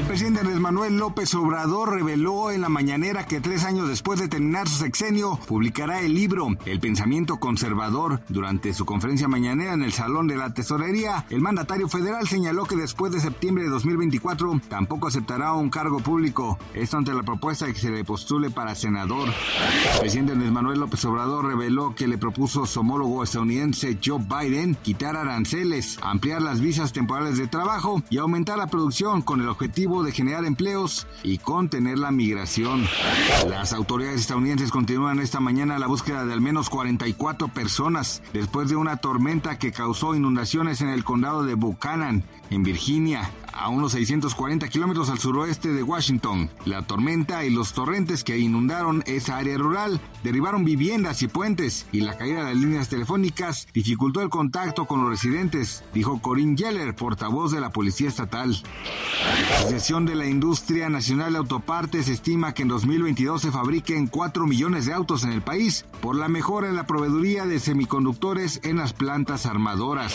El presidente Andrés Manuel López Obrador reveló en la mañanera que tres años después de terminar su sexenio publicará el libro El pensamiento conservador. Durante su conferencia mañanera en el Salón de la Tesorería, el mandatario federal señaló que después de septiembre de 2024 tampoco aceptará un cargo público. Esto ante la propuesta de que se le postule para senador. El presidente Andrés Manuel López Obrador reveló que le propuso su homólogo estadounidense Joe Biden quitar aranceles, ampliar las visas temporales de trabajo y aumentar la producción con el de generar empleos y contener la migración. Las autoridades estadounidenses continúan esta mañana la búsqueda de al menos 44 personas después de una tormenta que causó inundaciones en el condado de Buchanan, en Virginia, a unos 640 kilómetros al suroeste de Washington. La tormenta y los torrentes que inundaron esa área rural derribaron viviendas y puentes y la caída de las líneas telefónicas dificultó el contacto con los residentes, dijo Corinne Yeller, portavoz de la Policía Estatal. La Asociación de la Industria Nacional de Autopartes estima que en 2022 se fabriquen 4 millones de autos en el país por la mejora en la proveeduría de semiconductores en las plantas armadoras.